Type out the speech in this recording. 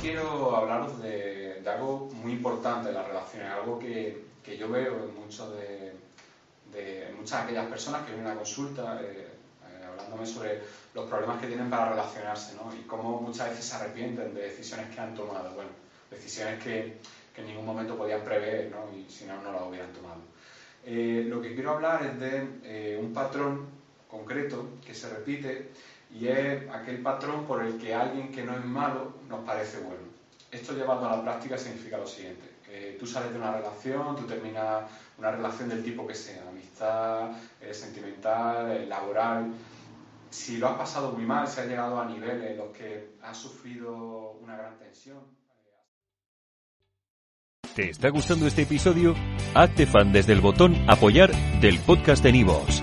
Quiero hablaros de, de algo muy importante en las relaciones, algo que, que yo veo en, muchos de, de, muchas de aquellas personas que vienen a consulta eh, eh, hablándome sobre los problemas que tienen para relacionarse ¿no? y cómo muchas veces se arrepienten de decisiones que han tomado. Bueno, decisiones que, que en ningún momento podían prever ¿no? y si no, no las hubieran tomado. Eh, lo que quiero hablar es de eh, un patrón concreto que se repite y es aquel patrón por el que alguien que no es malo nos parece bueno. Esto llevado a la práctica significa lo siguiente. Tú sales de una relación, tú terminas una relación del tipo que sea, amistad, eh, sentimental, eh, laboral. Si lo has pasado muy mal, si has llegado a niveles en los que has sufrido una gran tensión. ¿Te está gustando este episodio? Hazte fan desde el botón Apoyar del podcast de Nivos.